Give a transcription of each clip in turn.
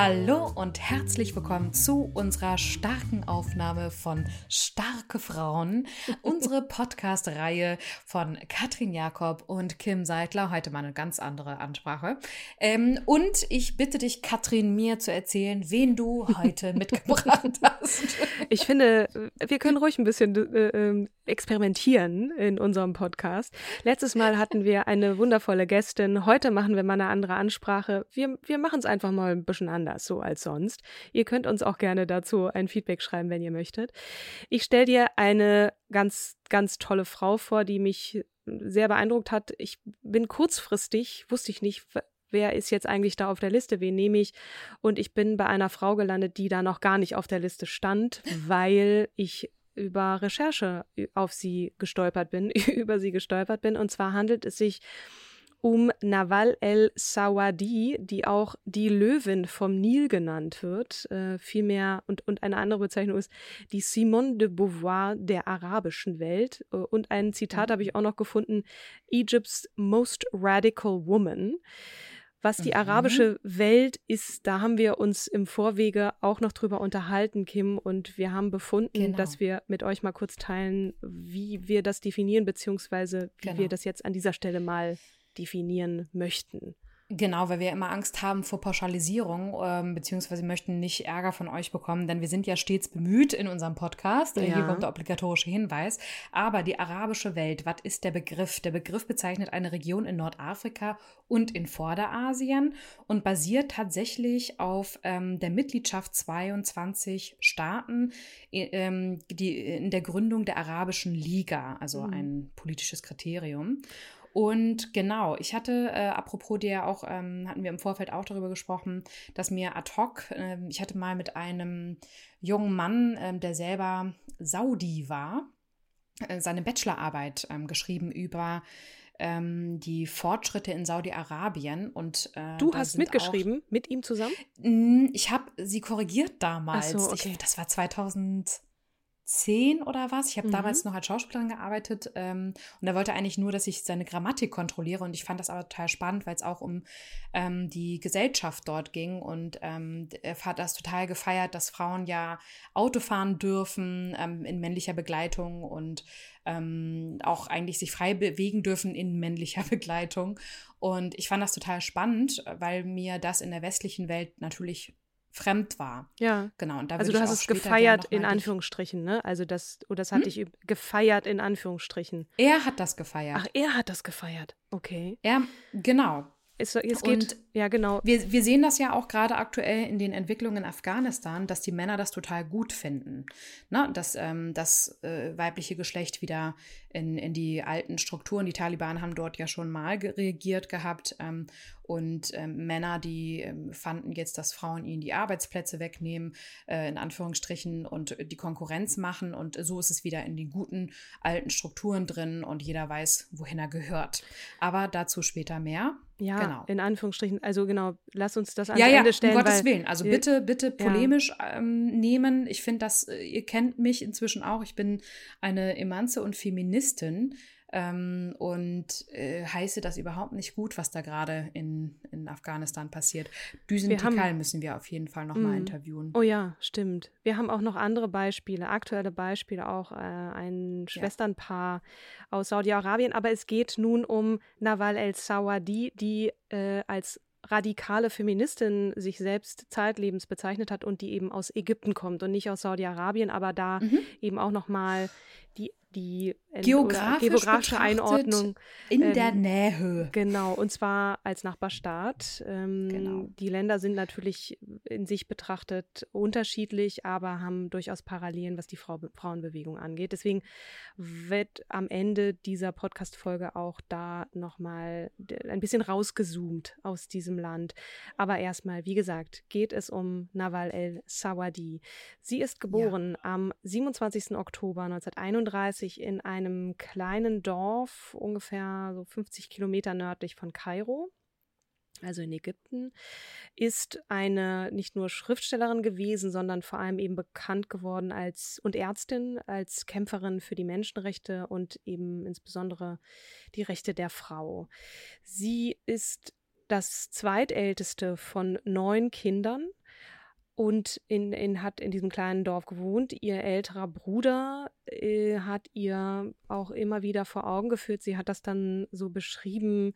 Hallo und herzlich willkommen zu unserer starken Aufnahme von Starke Frauen, unsere Podcast-Reihe von Katrin Jakob und Kim Seidler. Heute mal eine ganz andere Ansprache. Ähm, und ich bitte dich, Katrin, mir zu erzählen, wen du heute mitgebracht hast. Ich finde, wir können ruhig ein bisschen äh, ähm, experimentieren in unserem Podcast. Letztes Mal hatten wir eine wundervolle Gästin. Heute machen wir mal eine andere Ansprache. Wir, wir machen es einfach mal ein bisschen anders so als sonst. Ihr könnt uns auch gerne dazu ein Feedback schreiben, wenn ihr möchtet. Ich stelle dir eine ganz, ganz tolle Frau vor, die mich sehr beeindruckt hat. Ich bin kurzfristig, wusste ich nicht, wer ist jetzt eigentlich da auf der Liste, wen nehme ich? Und ich bin bei einer Frau gelandet, die da noch gar nicht auf der Liste stand, weil ich über Recherche auf sie gestolpert bin, über sie gestolpert bin. Und zwar handelt es sich um Nawal el-Sawadi, die auch die Löwin vom Nil genannt wird. Äh, vielmehr, und, und eine andere Bezeichnung ist die Simone de Beauvoir der arabischen Welt. Äh, und ein Zitat habe ich auch noch gefunden: Egypt's most radical woman. Was die mhm. arabische Welt ist, da haben wir uns im Vorwege auch noch drüber unterhalten, Kim, und wir haben befunden, genau. dass wir mit euch mal kurz teilen, wie wir das definieren, beziehungsweise wie genau. wir das jetzt an dieser Stelle mal definieren möchten. Genau, weil wir immer Angst haben vor Pauschalisierung, ähm, beziehungsweise möchten nicht Ärger von euch bekommen, denn wir sind ja stets bemüht in unserem Podcast. Ja. Hier kommt der obligatorische Hinweis. Aber die arabische Welt, was ist der Begriff? Der Begriff bezeichnet eine Region in Nordafrika und in Vorderasien und basiert tatsächlich auf ähm, der Mitgliedschaft 22 Staaten, ähm, die in der Gründung der Arabischen Liga, also mhm. ein politisches Kriterium. Und genau, ich hatte, äh, apropos der auch, ähm, hatten wir im Vorfeld auch darüber gesprochen, dass mir ad hoc, äh, ich hatte mal mit einem jungen Mann, äh, der selber Saudi war, äh, seine Bachelorarbeit ähm, geschrieben über ähm, die Fortschritte in Saudi-Arabien. Und äh, du hast mitgeschrieben auch, mit ihm zusammen? Ich habe sie korrigiert damals. So, okay. ich, das war 2000 zehn oder was. Ich habe mhm. damals noch als Schauspielerin gearbeitet ähm, und er wollte eigentlich nur, dass ich seine Grammatik kontrolliere und ich fand das aber total spannend, weil es auch um ähm, die Gesellschaft dort ging und ähm, er hat das total gefeiert, dass Frauen ja Auto fahren dürfen ähm, in männlicher Begleitung und ähm, auch eigentlich sich frei bewegen dürfen in männlicher Begleitung. Und ich fand das total spannend, weil mir das in der westlichen Welt natürlich fremd war. Ja. Genau. Und da also du hast es gefeiert in Anführungsstrichen, ne? Also das, oder das hatte hm? ich gefeiert in Anführungsstrichen. Er hat das gefeiert. Ach, er hat das gefeiert. Okay. Er, genau. Es, es geht, und ja, genau. Wir, wir sehen das ja auch gerade aktuell in den Entwicklungen in Afghanistan, dass die Männer das total gut finden. Ne? Dass ähm, das äh, weibliche Geschlecht wieder in, in die alten Strukturen, die Taliban haben dort ja schon mal reagiert gehabt. Ähm, und ähm, Männer, die ähm, fanden jetzt, dass Frauen ihnen die Arbeitsplätze wegnehmen, äh, in Anführungsstrichen, und die Konkurrenz machen. Und so ist es wieder in den guten alten Strukturen drin und jeder weiß, wohin er gehört. Aber dazu später mehr. Ja, genau. in Anführungsstrichen. Also genau, lass uns das an ja, Ende ja, stellen. Um Gottes Willen. Also bitte, bitte polemisch ja. ähm, nehmen. Ich finde, dass äh, ihr kennt mich inzwischen auch. Ich bin eine Emanze und Feministin. Ähm, und äh, heiße das überhaupt nicht gut, was da gerade in, in Afghanistan passiert. Düsen Tikal müssen wir auf jeden Fall nochmal mm. interviewen. Oh ja, stimmt. Wir haben auch noch andere Beispiele, aktuelle Beispiele, auch äh, ein Schwesternpaar ja. aus Saudi-Arabien, aber es geht nun um Nawal el-Sawadi, die äh, als radikale Feministin sich selbst zeitlebens bezeichnet hat und die eben aus Ägypten kommt und nicht aus Saudi-Arabien, aber da mhm. eben auch noch mal die die Geografisch geografische Einordnung in ähm, der Nähe. Genau, und zwar als Nachbarstaat. Ähm, genau. Die Länder sind natürlich in sich betrachtet unterschiedlich, aber haben durchaus Parallelen, was die Frau, Frauenbewegung angeht. Deswegen wird am Ende dieser Podcast-Folge auch da nochmal ein bisschen rausgezoomt aus diesem Land. Aber erstmal, wie gesagt, geht es um Nawal el-Sawadi. Sie ist geboren ja. am 27. Oktober 1931 1930 in einem kleinen Dorf, ungefähr so 50 Kilometer nördlich von Kairo also in Ägypten, ist eine nicht nur Schriftstellerin gewesen, sondern vor allem eben bekannt geworden als und Ärztin, als Kämpferin für die Menschenrechte und eben insbesondere die Rechte der Frau. Sie ist das zweitälteste von neun Kindern und in, in, hat in diesem kleinen Dorf gewohnt. Ihr älterer Bruder äh, hat ihr auch immer wieder vor Augen geführt. Sie hat das dann so beschrieben,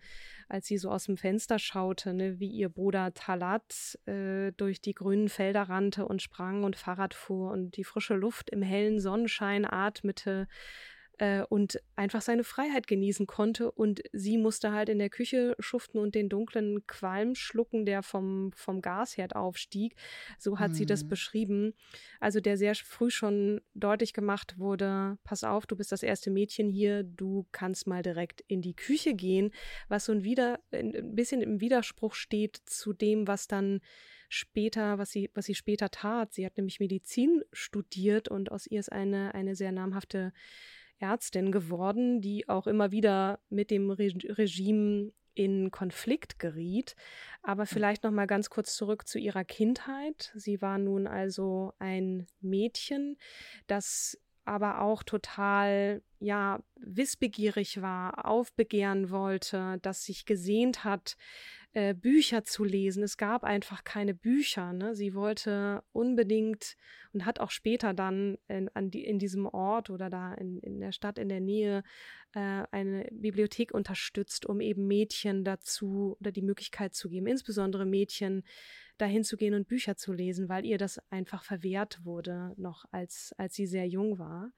als sie so aus dem Fenster schaute, ne, wie ihr Bruder Talat äh, durch die grünen Felder rannte und sprang und Fahrrad fuhr und die frische Luft im hellen Sonnenschein atmete äh, und einfach seine Freiheit genießen konnte. Und sie musste halt in der Küche schuften und den dunklen Qualm schlucken, der vom, vom Gasherd aufstieg. So hat mhm. sie das mhm. beschrieben. Also der sehr früh schon deutlich gemacht wurde, pass auf, du bist das erste Mädchen hier, du kannst mal direkt in die Küche gehen, was so ein, wieder, ein bisschen im Widerspruch steht zu dem, was dann später, was sie, was sie später tat. Sie hat nämlich Medizin studiert und aus ihr ist eine, eine sehr namhafte Ärztin geworden, die auch immer wieder mit dem Re Regime in Konflikt geriet. Aber vielleicht noch mal ganz kurz zurück zu ihrer Kindheit. Sie war nun also ein Mädchen, das aber auch total ja wissbegierig war, aufbegehren wollte, das sich gesehnt hat, äh, Bücher zu lesen. Es gab einfach keine Bücher. Ne? Sie wollte unbedingt und hat auch später dann in, an die, in diesem Ort oder da in, in der Stadt in der Nähe äh, eine Bibliothek unterstützt, um eben Mädchen dazu oder die Möglichkeit zu geben, insbesondere Mädchen dahin zu gehen und Bücher zu lesen, weil ihr das einfach verwehrt wurde, noch als, als sie sehr jung war.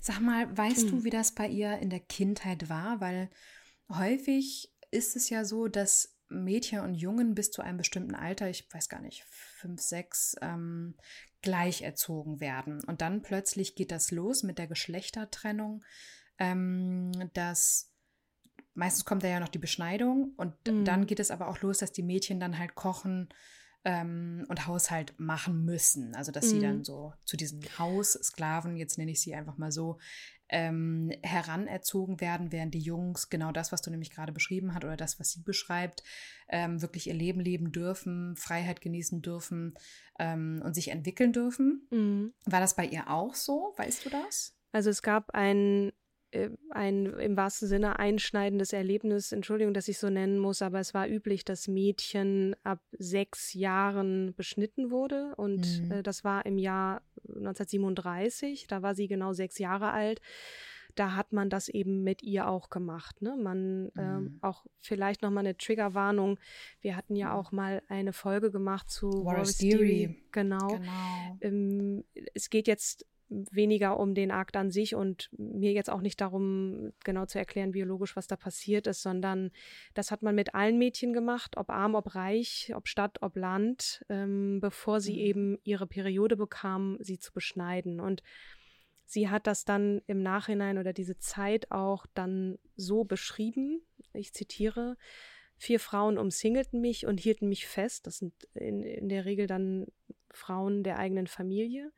Sag mal, weißt du, hm. wie das bei ihr in der Kindheit war? Weil häufig ist es ja so, dass Mädchen und Jungen bis zu einem bestimmten Alter, ich weiß gar nicht, fünf, sechs, ähm, gleich erzogen werden. Und dann plötzlich geht das los mit der Geschlechtertrennung, ähm, dass meistens kommt da ja noch die Beschneidung und mhm. dann geht es aber auch los, dass die Mädchen dann halt kochen ähm, und Haushalt machen müssen. Also dass mhm. sie dann mhm. so zu diesen Haussklaven, jetzt nenne ich sie einfach mal so, ähm, heranerzogen werden, während die Jungs genau das, was du nämlich gerade beschrieben hast oder das, was sie beschreibt, ähm, wirklich ihr Leben leben dürfen, Freiheit genießen dürfen ähm, und sich entwickeln dürfen. Mhm. War das bei ihr auch so? Weißt du das? Also es gab ein äh, ein im wahrsten Sinne einschneidendes Erlebnis, Entschuldigung, dass ich so nennen muss, aber es war üblich, dass Mädchen ab sechs Jahren beschnitten wurde und mhm. äh, das war im Jahr 1937, da war sie genau sechs Jahre alt. Da hat man das eben mit ihr auch gemacht. Ne? Man ähm, mhm. ähm, auch vielleicht noch mal eine Triggerwarnung. Wir hatten ja mhm. auch mal eine Folge gemacht zu War's Theory. Genau. genau. Ähm, es geht jetzt weniger um den Akt an sich und mir jetzt auch nicht darum, genau zu erklären, biologisch, was da passiert ist, sondern das hat man mit allen Mädchen gemacht, ob arm, ob reich, ob Stadt, ob Land, ähm, bevor sie mhm. eben ihre Periode bekamen, sie zu beschneiden. Und sie hat das dann im Nachhinein oder diese Zeit auch dann so beschrieben, ich zitiere, Vier Frauen umsingelten mich und hielten mich fest. Das sind in, in der Regel dann Frauen der eigenen Familie.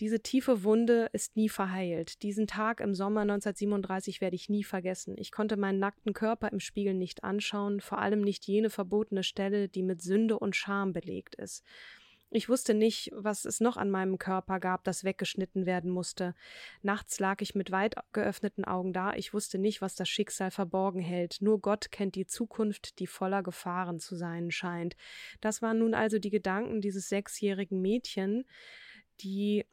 Diese tiefe Wunde ist nie verheilt. Diesen Tag im Sommer 1937 werde ich nie vergessen. Ich konnte meinen nackten Körper im Spiegel nicht anschauen, vor allem nicht jene verbotene Stelle, die mit Sünde und Scham belegt ist. Ich wusste nicht, was es noch an meinem Körper gab, das weggeschnitten werden musste. Nachts lag ich mit weit geöffneten Augen da. Ich wusste nicht, was das Schicksal verborgen hält. Nur Gott kennt die Zukunft, die voller Gefahren zu sein scheint. Das waren nun also die Gedanken dieses sechsjährigen Mädchen, die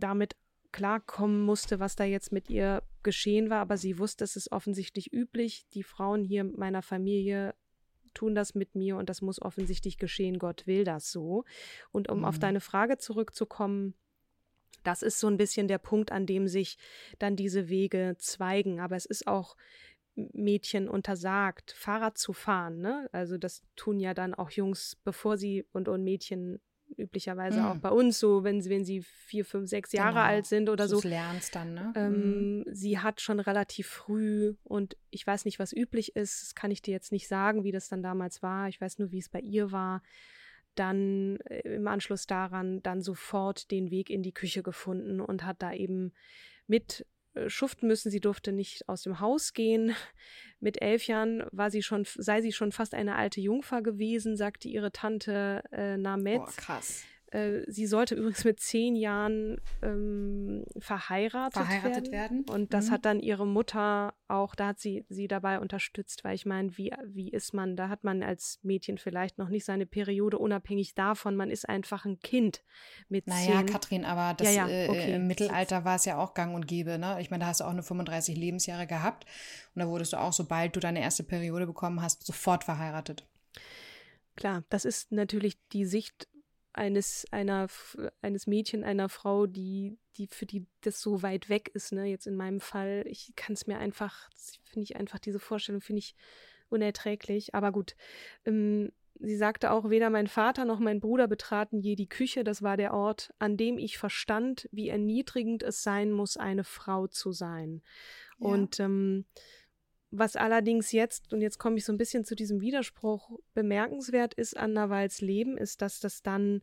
damit klarkommen musste, was da jetzt mit ihr geschehen war, aber sie wusste, es ist offensichtlich üblich. Die Frauen hier meiner Familie tun das mit mir und das muss offensichtlich geschehen. Gott will das so. Und um mhm. auf deine Frage zurückzukommen, das ist so ein bisschen der Punkt, an dem sich dann diese Wege zweigen. Aber es ist auch Mädchen untersagt, Fahrrad zu fahren. Ne? Also das tun ja dann auch Jungs, bevor sie und, und Mädchen üblicherweise mhm. auch bei uns so, wenn sie, wenn sie vier, fünf, sechs Jahre genau. alt sind oder so. Du lernst dann, ne? Ähm, mhm. Sie hat schon relativ früh und ich weiß nicht, was üblich ist, das kann ich dir jetzt nicht sagen, wie das dann damals war. Ich weiß nur, wie es bei ihr war. Dann äh, im Anschluss daran dann sofort den Weg in die Küche gefunden und hat da eben mit schuften müssen. Sie durfte nicht aus dem Haus gehen. Mit elf Jahren war sie schon, sei sie schon fast eine alte Jungfer gewesen, sagte ihre Tante äh, Namet. Boah, krass. Äh, sie sollte übrigens mit zehn Jahren ähm, verheiratet, verheiratet werden. werden. Und das mhm. hat dann ihre Mutter auch, da hat sie sie dabei unterstützt, weil ich meine, wie, wie ist man, da hat man als Mädchen vielleicht noch nicht seine Periode, unabhängig davon, man ist einfach ein Kind mit naja, zehn. Katrin, aber das, ja, ja, okay. äh, im Mittelalter war es ja auch gang und gäbe. Ne? Ich meine, da hast du auch nur 35 Lebensjahre gehabt und da wurdest du auch, sobald du deine erste Periode bekommen hast, sofort verheiratet. Klar, das ist natürlich die Sicht eines einer eines Mädchen einer Frau, die die für die das so weit weg ist, ne? Jetzt in meinem Fall, ich kann es mir einfach, finde ich einfach diese Vorstellung finde ich unerträglich. Aber gut, ähm, sie sagte auch, weder mein Vater noch mein Bruder betraten je die Küche. Das war der Ort, an dem ich verstand, wie erniedrigend es sein muss, eine Frau zu sein. Ja. Und ähm, was allerdings jetzt, und jetzt komme ich so ein bisschen zu diesem Widerspruch, bemerkenswert ist an Nawals Leben, ist, dass das dann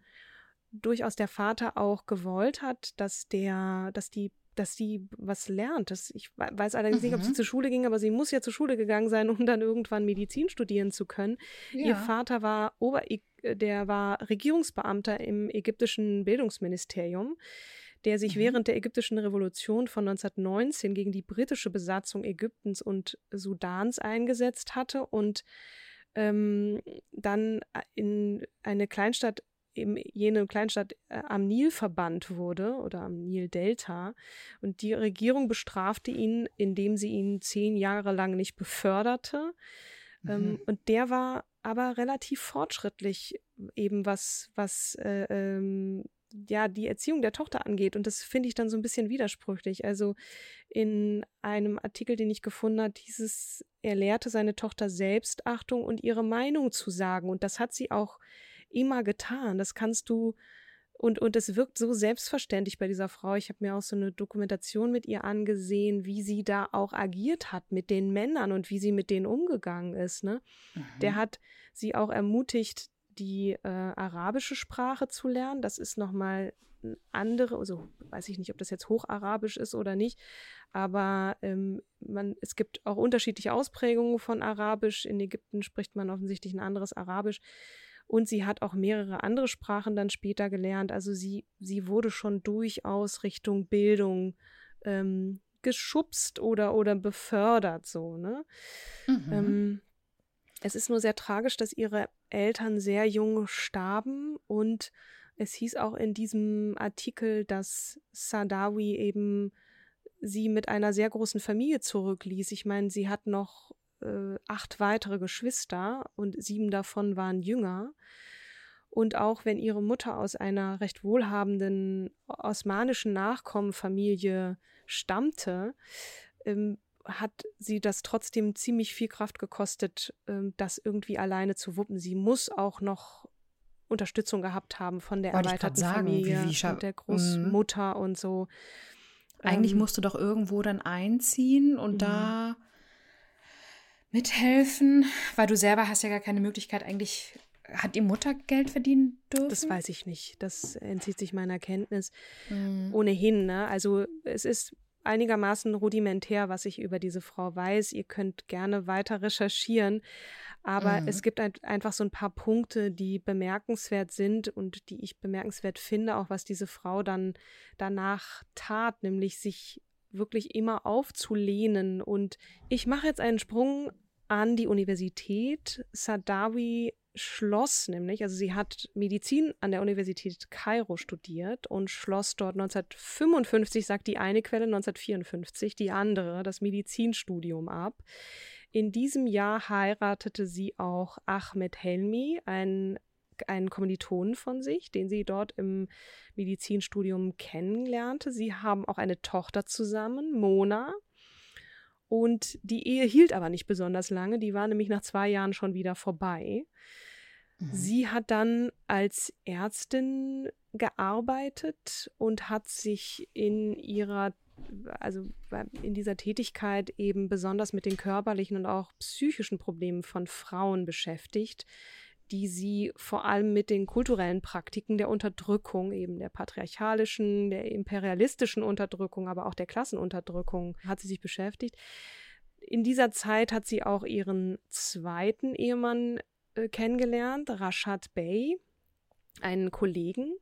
durchaus der Vater auch gewollt hat, dass der, dass die dass sie was lernt. Das, ich weiß allerdings mhm. nicht, ob sie mhm. zur Schule ging, aber sie muss ja zur Schule gegangen sein, um dann irgendwann Medizin studieren zu können. Ja. Ihr Vater war Ober, der war Regierungsbeamter im ägyptischen Bildungsministerium der sich mhm. während der ägyptischen Revolution von 1919 gegen die britische Besatzung Ägyptens und Sudans eingesetzt hatte und ähm, dann in eine Kleinstadt eben jene Kleinstadt äh, am Nil verbannt wurde oder am Nil-Delta. Und die Regierung bestrafte ihn, indem sie ihn zehn Jahre lang nicht beförderte. Ähm, mhm. Und der war aber relativ fortschrittlich, eben was, was äh, ähm, ja, die Erziehung der Tochter angeht. Und das finde ich dann so ein bisschen widersprüchlich. Also in einem Artikel, den ich gefunden habe, dieses, er lehrte seine Tochter Selbstachtung und ihre Meinung zu sagen. Und das hat sie auch immer getan. Das kannst du, und, und es wirkt so selbstverständlich bei dieser Frau. Ich habe mir auch so eine Dokumentation mit ihr angesehen, wie sie da auch agiert hat mit den Männern und wie sie mit denen umgegangen ist. Ne? Mhm. Der hat sie auch ermutigt, die äh, arabische Sprache zu lernen. Das ist nochmal eine andere, also weiß ich nicht, ob das jetzt Hocharabisch ist oder nicht, aber ähm, man, es gibt auch unterschiedliche Ausprägungen von Arabisch. In Ägypten spricht man offensichtlich ein anderes Arabisch. Und sie hat auch mehrere andere Sprachen dann später gelernt. Also sie, sie wurde schon durchaus Richtung Bildung ähm, geschubst oder, oder befördert, so, ne? Mhm. Ähm, es ist nur sehr tragisch, dass ihre Eltern sehr jung starben und es hieß auch in diesem Artikel, dass Sadawi eben sie mit einer sehr großen Familie zurückließ. Ich meine, sie hat noch äh, acht weitere Geschwister und sieben davon waren jünger. Und auch wenn ihre Mutter aus einer recht wohlhabenden osmanischen Nachkommenfamilie stammte, ähm, hat sie das trotzdem ziemlich viel Kraft gekostet, ähm, das irgendwie alleine zu wuppen. Sie muss auch noch Unterstützung gehabt haben von der Wollte erweiterten sagen, Familie, wie, wie und der Großmutter mhm. und so. Eigentlich ähm, musst du doch irgendwo dann einziehen und da mhm. mithelfen, weil du selber hast ja gar keine Möglichkeit eigentlich hat die Mutter Geld verdienen dürfen? Das weiß ich nicht. Das entzieht sich meiner Kenntnis. Mhm. Ohnehin, ne? Also es ist einigermaßen rudimentär, was ich über diese Frau weiß. Ihr könnt gerne weiter recherchieren. Aber mhm. es gibt ein, einfach so ein paar Punkte, die bemerkenswert sind und die ich bemerkenswert finde, auch was diese Frau dann danach tat, nämlich sich wirklich immer aufzulehnen. Und ich mache jetzt einen Sprung an die Universität. Sadawi schloss nämlich, also sie hat Medizin an der Universität Kairo studiert und schloss dort 1955, sagt die eine Quelle, 1954 die andere, das Medizinstudium ab. In diesem Jahr heiratete sie auch Ahmed Helmi, ein einen Kommilitonen von sich, den sie dort im Medizinstudium kennenlernte. Sie haben auch eine Tochter zusammen, Mona. Und die Ehe hielt aber nicht besonders lange. Die war nämlich nach zwei Jahren schon wieder vorbei. Mhm. Sie hat dann als Ärztin gearbeitet und hat sich in ihrer also in dieser Tätigkeit eben besonders mit den körperlichen und auch psychischen Problemen von Frauen beschäftigt, die sie vor allem mit den kulturellen Praktiken der Unterdrückung, eben der patriarchalischen, der imperialistischen Unterdrückung, aber auch der Klassenunterdrückung hat sie sich beschäftigt. In dieser Zeit hat sie auch ihren zweiten Ehemann äh, kennengelernt, Rashad Bey, einen Kollegen.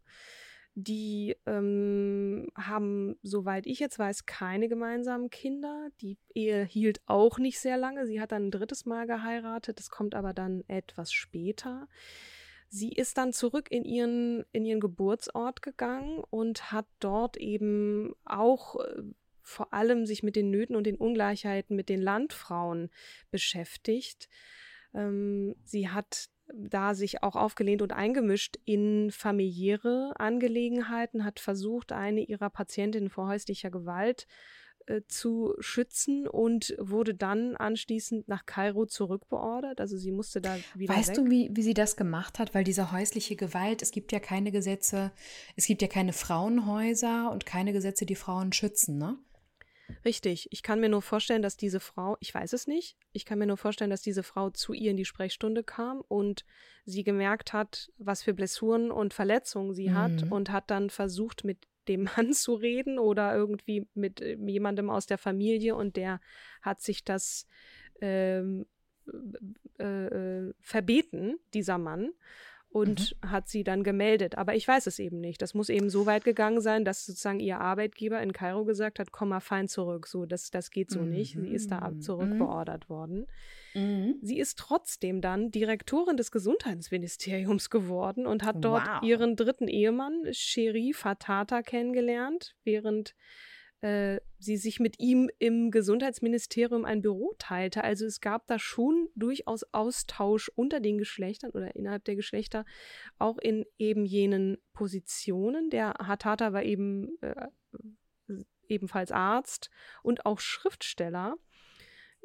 Die ähm, haben, soweit ich jetzt weiß, keine gemeinsamen Kinder. Die Ehe hielt auch nicht sehr lange. Sie hat dann ein drittes Mal geheiratet. Das kommt aber dann etwas später. Sie ist dann zurück in ihren, in ihren Geburtsort gegangen und hat dort eben auch äh, vor allem sich mit den Nöten und den Ungleichheiten mit den Landfrauen beschäftigt. Ähm, sie hat da sich auch aufgelehnt und eingemischt in familiäre Angelegenheiten, hat versucht, eine ihrer Patientinnen vor häuslicher Gewalt äh, zu schützen und wurde dann anschließend nach Kairo zurückbeordert. Also sie musste da wieder. Weißt weg. du, wie, wie sie das gemacht hat? Weil diese häusliche Gewalt, es gibt ja keine Gesetze, es gibt ja keine Frauenhäuser und keine Gesetze, die Frauen schützen, ne? Richtig. Ich kann mir nur vorstellen, dass diese Frau, ich weiß es nicht, ich kann mir nur vorstellen, dass diese Frau zu ihr in die Sprechstunde kam und sie gemerkt hat, was für Blessuren und Verletzungen sie mhm. hat und hat dann versucht, mit dem Mann zu reden oder irgendwie mit äh, jemandem aus der Familie und der hat sich das ähm, äh, äh, verbeten, dieser Mann und mhm. hat sie dann gemeldet. Aber ich weiß es eben nicht. Das muss eben so weit gegangen sein, dass sozusagen ihr Arbeitgeber in Kairo gesagt hat, komm mal fein zurück. So, das, das geht so mhm. nicht. Sie ist da mhm. zurückbeordert mhm. worden. Sie ist trotzdem dann Direktorin des Gesundheitsministeriums geworden und hat dort wow. ihren dritten Ehemann, Sherif Hatata, kennengelernt, während äh, sie sich mit ihm im Gesundheitsministerium ein Büro teilte. Also es gab da schon durchaus Austausch unter den Geschlechtern oder innerhalb der Geschlechter, auch in eben jenen Positionen. Der Hatata war eben äh, ebenfalls Arzt und auch Schriftsteller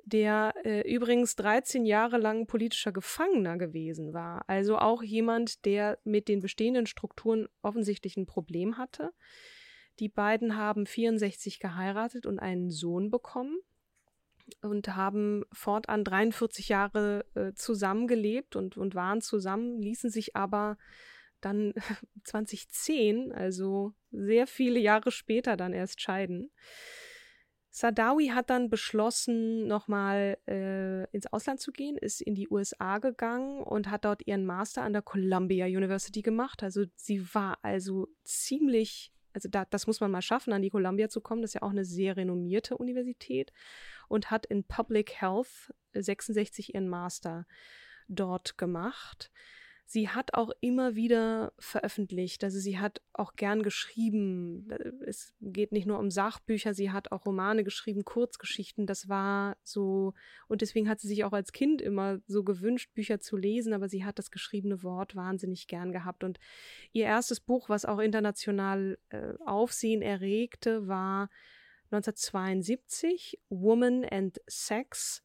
der äh, übrigens 13 Jahre lang politischer Gefangener gewesen war. Also auch jemand, der mit den bestehenden Strukturen offensichtlich ein Problem hatte. Die beiden haben 64 geheiratet und einen Sohn bekommen und haben fortan 43 Jahre äh, zusammengelebt und, und waren zusammen, ließen sich aber dann 2010, also sehr viele Jahre später, dann erst scheiden. Sadawi hat dann beschlossen, nochmal äh, ins Ausland zu gehen, ist in die USA gegangen und hat dort ihren Master an der Columbia University gemacht. Also sie war also ziemlich also da, das muss man mal schaffen, an die Columbia zu kommen. Das ist ja auch eine sehr renommierte Universität und hat in Public Health 66 ihren Master dort gemacht. Sie hat auch immer wieder veröffentlicht, also sie hat auch gern geschrieben. Es geht nicht nur um Sachbücher, sie hat auch Romane geschrieben, Kurzgeschichten. Das war so, und deswegen hat sie sich auch als Kind immer so gewünscht, Bücher zu lesen, aber sie hat das geschriebene Wort wahnsinnig gern gehabt. Und ihr erstes Buch, was auch international äh, Aufsehen erregte, war 1972, Woman and Sex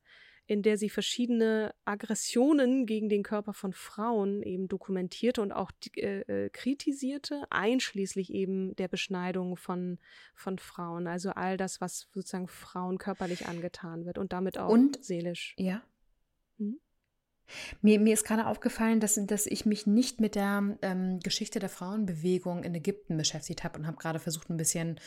in der sie verschiedene Aggressionen gegen den Körper von Frauen eben dokumentierte und auch äh, äh, kritisierte, einschließlich eben der Beschneidung von, von Frauen. Also all das, was sozusagen Frauen körperlich angetan wird und damit auch und, seelisch. Ja. Hm? Mir, mir ist gerade aufgefallen, dass, dass ich mich nicht mit der ähm, Geschichte der Frauenbewegung in Ägypten beschäftigt habe und habe gerade versucht, ein bisschen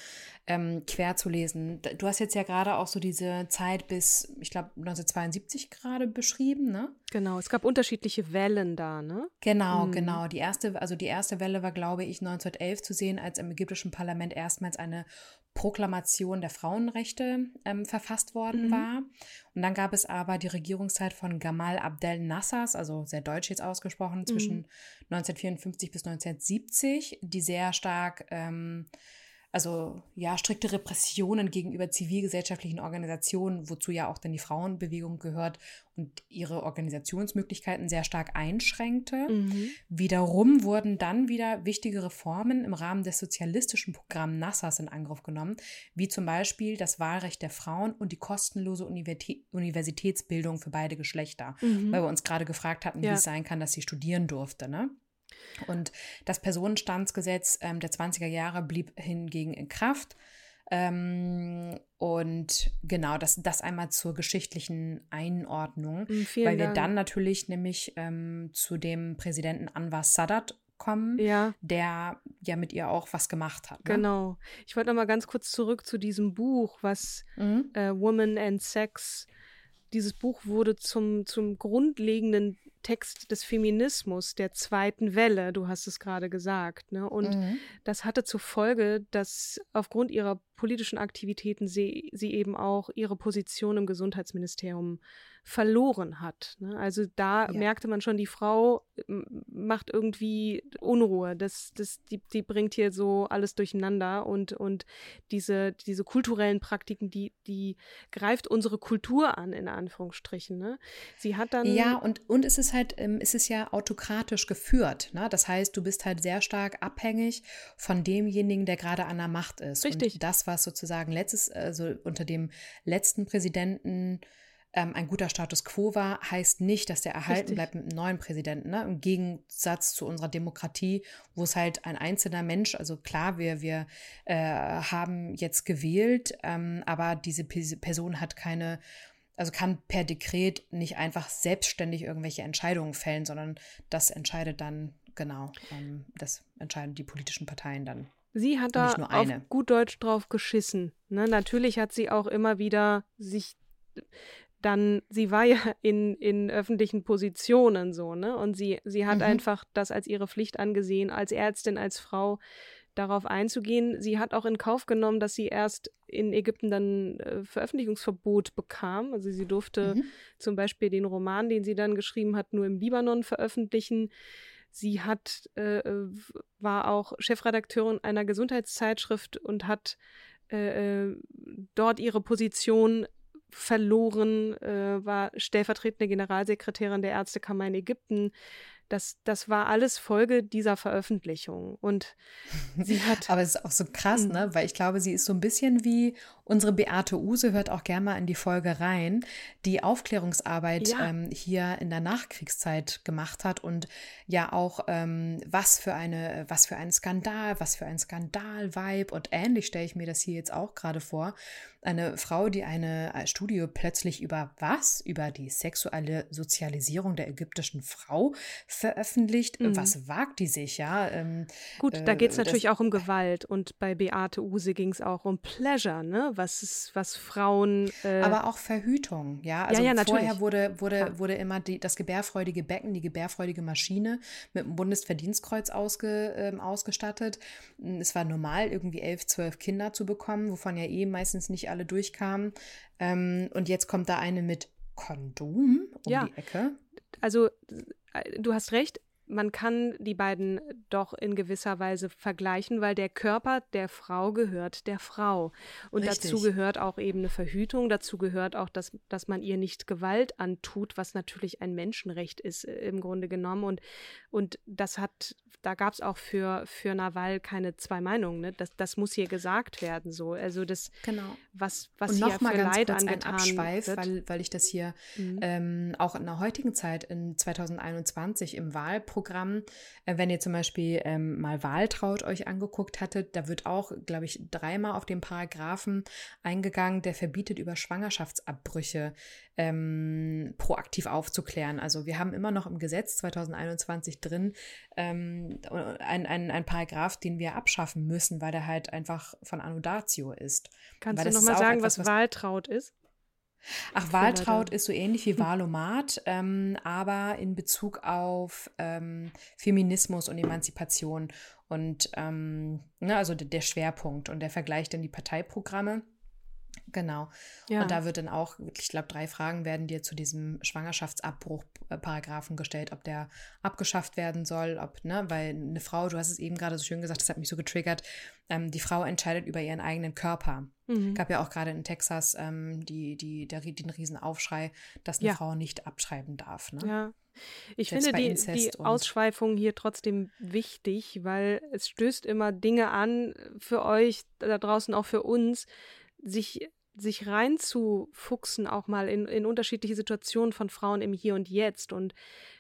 ähm, quer zu lesen. Du hast jetzt ja gerade auch so diese Zeit bis, ich glaube, 1972 gerade beschrieben, ne? Genau, es gab unterschiedliche Wellen da, ne? Genau, mhm. genau. Die erste, also die erste Welle war, glaube ich, 1911 zu sehen, als im ägyptischen Parlament erstmals eine Proklamation der Frauenrechte ähm, verfasst worden mhm. war. Und dann gab es aber die Regierungszeit von Gamal Abdel Nassers, also sehr deutsch jetzt ausgesprochen, mhm. zwischen 1954 bis 1970, die sehr stark ähm, also ja, strikte Repressionen gegenüber zivilgesellschaftlichen Organisationen, wozu ja auch dann die Frauenbewegung gehört und ihre Organisationsmöglichkeiten sehr stark einschränkte. Mhm. Wiederum wurden dann wieder wichtige Reformen im Rahmen des sozialistischen Programms Nassers in Angriff genommen, wie zum Beispiel das Wahlrecht der Frauen und die kostenlose Universitätsbildung für beide Geschlechter, mhm. weil wir uns gerade gefragt hatten, ja. wie es sein kann, dass sie studieren durfte. Ne? Und das Personenstandsgesetz ähm, der 20er Jahre blieb hingegen in Kraft. Ähm, und genau, das, das einmal zur geschichtlichen Einordnung, Vielen weil wir Dank. dann natürlich nämlich ähm, zu dem Präsidenten Anwar Sadat kommen, ja. der ja mit ihr auch was gemacht hat. Ne? Genau. Ich wollte noch mal ganz kurz zurück zu diesem Buch, was mhm. äh, Woman and Sex dieses Buch wurde zum, zum grundlegenden Text des Feminismus der zweiten Welle, du hast es gerade gesagt. Ne? Und mhm. das hatte zur Folge, dass aufgrund ihrer politischen Aktivitäten sie, sie eben auch ihre Position im Gesundheitsministerium verloren hat. Ne? Also da ja. merkte man schon, die Frau macht irgendwie Unruhe. Das, das, die, die bringt hier so alles durcheinander und, und diese, diese kulturellen Praktiken, die, die greift unsere Kultur an, in Anführungsstrichen. Ne? Sie hat dann. Ja, und, und es ist halt, ähm, es ist ja autokratisch geführt. Ne? Das heißt, du bist halt sehr stark abhängig von demjenigen, der gerade an der Macht ist. Richtig. Und das, was sozusagen letztes, also unter dem letzten Präsidenten ähm, ein guter Status quo war, heißt nicht, dass der erhalten Richtig. bleibt mit einem neuen Präsidenten. Ne? Im Gegensatz zu unserer Demokratie, wo es halt ein einzelner Mensch, also klar, wir, wir äh, haben jetzt gewählt, ähm, aber diese Person hat keine also kann per Dekret nicht einfach selbstständig irgendwelche Entscheidungen fällen, sondern das entscheidet dann, genau, ähm, das entscheiden die politischen Parteien dann. Sie hat da auf gut Deutsch drauf geschissen. Ne? Natürlich hat sie auch immer wieder sich dann, sie war ja in, in öffentlichen Positionen so, ne? Und sie, sie hat mhm. einfach das als ihre Pflicht angesehen, als Ärztin, als Frau darauf einzugehen. Sie hat auch in Kauf genommen, dass sie erst in Ägypten dann äh, Veröffentlichungsverbot bekam. Also sie durfte mhm. zum Beispiel den Roman, den sie dann geschrieben hat, nur im Libanon veröffentlichen. Sie hat, äh, war auch Chefredakteurin einer Gesundheitszeitschrift und hat äh, äh dort ihre Position verloren, äh, war stellvertretende Generalsekretärin der Ärztekammer in Ägypten. Das, das war alles Folge dieser Veröffentlichung. Und sie hat. Aber es ist auch so krass, ne? Weil ich glaube, sie ist so ein bisschen wie unsere Beate Use, hört auch gerne mal in die Folge rein, die Aufklärungsarbeit ja. ähm, hier in der Nachkriegszeit gemacht hat und ja auch ähm, was für eine, was für ein Skandal, was für ein Skandal-Vibe und ähnlich stelle ich mir das hier jetzt auch gerade vor. Eine Frau, die eine Studie plötzlich über was? Über die sexuelle Sozialisierung der ägyptischen Frau veröffentlicht. Mhm. Was wagt die sich, ja? Ähm, Gut, da geht es äh, natürlich auch um Gewalt und bei Beate Use ging es auch um Pleasure, ne? Was ist, was Frauen. Äh Aber auch Verhütung, ja. Also ja, ja, vorher wurde, wurde, wurde immer die, das gebärfreudige Becken, die gebärfreudige Maschine mit einem Bundesverdienstkreuz ausge, äh, ausgestattet. Es war normal, irgendwie elf, zwölf Kinder zu bekommen, wovon ja eh meistens nicht alle durchkamen. Ähm, und jetzt kommt da eine mit Kondom um ja. die Ecke. Also äh, du hast recht, man kann die beiden doch in gewisser Weise vergleichen, weil der Körper der Frau gehört der Frau. Und Richtig. dazu gehört auch eben eine Verhütung, dazu gehört auch, dass, dass man ihr nicht Gewalt antut, was natürlich ein Menschenrecht ist äh, im Grunde genommen. Und, und das hat, da gab es auch für, für Nawal keine zwei Meinungen. Ne? Das, das muss hier gesagt werden. So. Also das, genau. was, was und noch hier mal für ganz Leid kurz angetan ein Abschweif, wird. Weil, weil ich das hier mhm. ähm, auch in der heutigen Zeit, in 2021 im Wahlprozess Parteiprogramm. Äh, wenn ihr zum Beispiel ähm, mal Wahltraut euch angeguckt hattet, da wird auch, glaube ich, dreimal auf den Paragraphen eingegangen, der verbietet, über Schwangerschaftsabbrüche ähm, proaktiv aufzuklären. Also wir haben immer noch im Gesetz 2021 drin ähm, ein, ein, ein Paragraph, den wir abschaffen müssen, weil der halt einfach von Annodatio ist. Kannst weil du nochmal sagen, etwas, was Wahltraut ist? Ach, Wahltraut ist so ähnlich wie Wahlomat, ähm, aber in Bezug auf ähm, Feminismus und Emanzipation und ähm, ne, also der Schwerpunkt und der Vergleich dann die Parteiprogramme. Genau. Ja. Und da wird dann auch, ich glaube, drei Fragen werden dir zu diesem Schwangerschaftsabbruch-Paragraphen gestellt, ob der abgeschafft werden soll, ob, ne, weil eine Frau, du hast es eben gerade so schön gesagt, das hat mich so getriggert, ähm, die Frau entscheidet über ihren eigenen Körper. Mhm. Gab ja auch gerade in Texas ähm, die, die, der, den Riesenaufschrei, dass eine ja. Frau nicht abschreiben darf. Ne? Ja. Ich Selbst finde die, die Ausschweifung hier trotzdem wichtig, weil es stößt immer Dinge an für euch da draußen, auch für uns, sich sich reinzufuchsen auch mal in, in unterschiedliche Situationen von Frauen im Hier und Jetzt. Und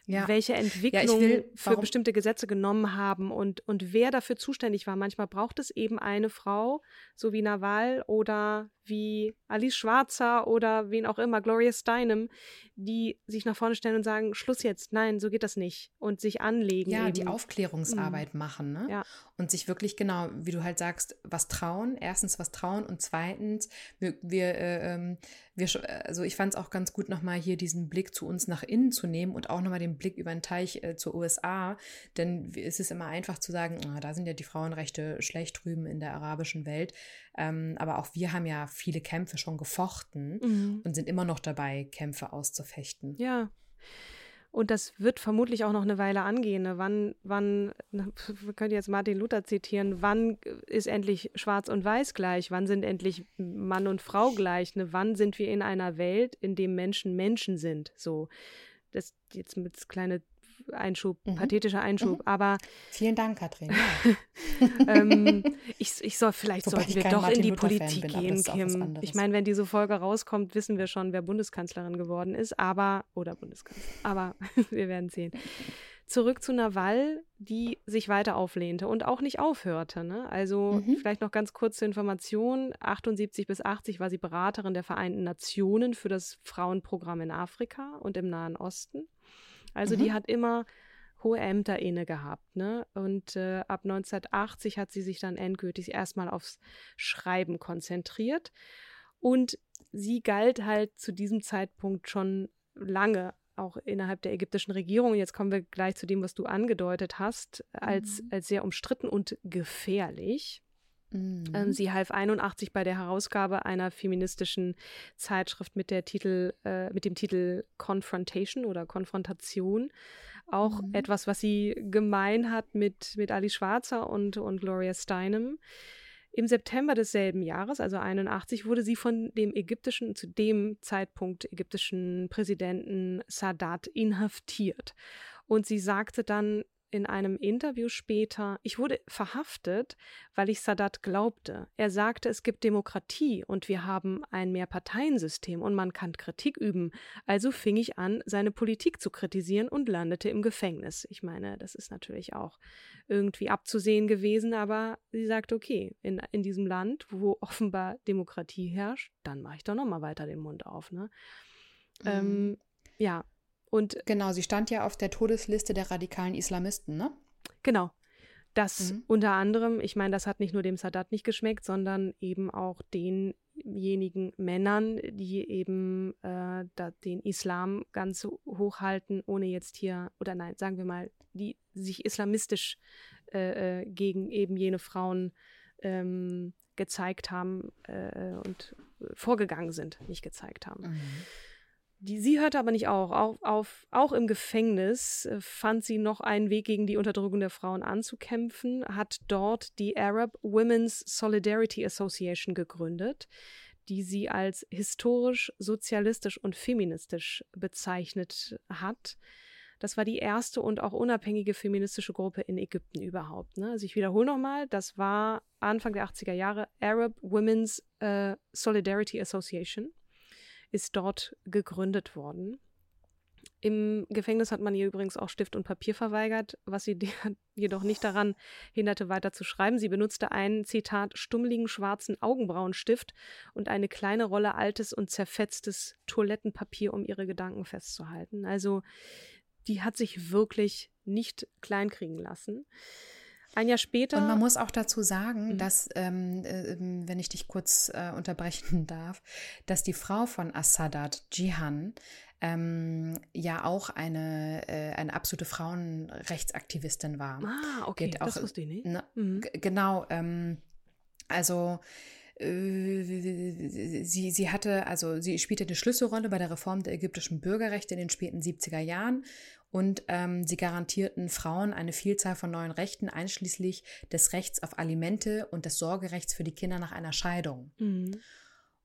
ja. welche Entwicklung ja, für bestimmte Gesetze genommen haben und, und wer dafür zuständig war. Manchmal braucht es eben eine Frau, so wie Nawal oder wie Alice Schwarzer oder wen auch immer, Gloria Steinem, die sich nach vorne stellen und sagen, Schluss jetzt, nein, so geht das nicht. Und sich anlegen. Ja, eben. die Aufklärungsarbeit mhm. machen, ne? Ja. Und sich wirklich genau, wie du halt sagst, was trauen. Erstens was trauen und zweitens, wir, wir, äh, ähm, wir also ich fand es auch ganz gut, nochmal hier diesen Blick zu uns nach innen zu nehmen und auch nochmal den Blick über den Teich äh, zur USA. Denn es ist immer einfach zu sagen, oh, da sind ja die Frauenrechte schlecht drüben in der arabischen Welt. Ähm, aber auch wir haben ja viele Kämpfe schon gefochten mhm. und sind immer noch dabei, Kämpfe auszufechten. Ja. Und das wird vermutlich auch noch eine Weile angehen. Ne? Wann, wann, wir können jetzt Martin Luther zitieren, wann ist endlich Schwarz und Weiß gleich? Wann sind endlich Mann und Frau gleich? Ne? Wann sind wir in einer Welt, in dem Menschen Menschen sind? So, das jetzt mit kleine Einschub, mhm. pathetischer Einschub, mhm. aber. Vielen Dank, Katrin. ähm, ich, ich soll, vielleicht Wobei sollten wir doch Martin in die Politik bin, gehen, Kim. Ich meine, wenn diese Folge rauskommt, wissen wir schon, wer Bundeskanzlerin geworden ist, aber, oder Bundeskanzler, aber wir werden sehen. Zurück zu Nawal, die sich weiter auflehnte und auch nicht aufhörte. Ne? Also mhm. vielleicht noch ganz kurz zur Information. 78 bis 80 war sie Beraterin der Vereinten Nationen für das Frauenprogramm in Afrika und im Nahen Osten. Also mhm. die hat immer hohe Ämter inne gehabt. Ne? Und äh, ab 1980 hat sie sich dann endgültig erstmal aufs Schreiben konzentriert. Und sie galt halt zu diesem Zeitpunkt schon lange auch innerhalb der ägyptischen Regierung, jetzt kommen wir gleich zu dem, was du angedeutet hast, als, mhm. als sehr umstritten und gefährlich. Ähm, mhm. sie half 81 bei der Herausgabe einer feministischen Zeitschrift mit der Titel, äh, mit dem Titel Confrontation oder Konfrontation. Auch mhm. etwas, was sie gemein hat mit, mit Ali Schwarzer und, und Gloria Steinem. Im September desselben Jahres, also 81, wurde sie von dem ägyptischen, zu dem Zeitpunkt ägyptischen Präsidenten Sadat inhaftiert. Und sie sagte dann in einem Interview später, ich wurde verhaftet, weil ich Sadat glaubte. Er sagte, es gibt Demokratie und wir haben ein Mehrparteiensystem und man kann Kritik üben. Also fing ich an, seine Politik zu kritisieren und landete im Gefängnis. Ich meine, das ist natürlich auch irgendwie abzusehen gewesen, aber sie sagte, okay, in, in diesem Land, wo offenbar Demokratie herrscht, dann mache ich doch nochmal weiter den Mund auf. Ne? Mhm. Ähm, ja, und genau, sie stand ja auf der Todesliste der radikalen Islamisten, ne? Genau. Das mhm. unter anderem, ich meine, das hat nicht nur dem Sadat nicht geschmeckt, sondern eben auch denjenigen Männern, die eben äh, da, den Islam ganz hochhalten, ohne jetzt hier, oder nein, sagen wir mal, die sich islamistisch äh, äh gegen eben jene Frauen ähm, gezeigt haben äh, und vorgegangen sind, nicht gezeigt haben. Mhm. Die, sie hörte aber nicht auf. Auch, auf, auch im Gefängnis äh, fand sie noch einen Weg, gegen die Unterdrückung der Frauen anzukämpfen, hat dort die Arab Women's Solidarity Association gegründet, die sie als historisch, sozialistisch und feministisch bezeichnet hat. Das war die erste und auch unabhängige feministische Gruppe in Ägypten überhaupt. Ne? Also ich wiederhole nochmal, das war Anfang der 80er Jahre Arab Women's äh, Solidarity Association ist dort gegründet worden. Im Gefängnis hat man ihr übrigens auch Stift und Papier verweigert, was sie jedoch nicht daran hinderte, weiter zu schreiben. Sie benutzte einen, Zitat, stummeligen schwarzen Augenbrauenstift und eine kleine Rolle altes und zerfetztes Toilettenpapier, um ihre Gedanken festzuhalten. Also die hat sich wirklich nicht kleinkriegen lassen. Ein Jahr später. Und man muss auch dazu sagen, mhm. dass, ähm, äh, wenn ich dich kurz äh, unterbrechen darf, dass die Frau von Assadat, Jihan, ähm, ja auch eine, äh, eine absolute Frauenrechtsaktivistin war. Ah, okay, Geht das wusste ich nicht. Ne, mhm. Genau, ähm, also äh, sie, sie hatte, also sie spielte eine Schlüsselrolle bei der Reform der ägyptischen Bürgerrechte in den späten 70er Jahren und ähm, sie garantierten Frauen eine Vielzahl von neuen Rechten, einschließlich des Rechts auf Alimente und des Sorgerechts für die Kinder nach einer Scheidung. Mhm.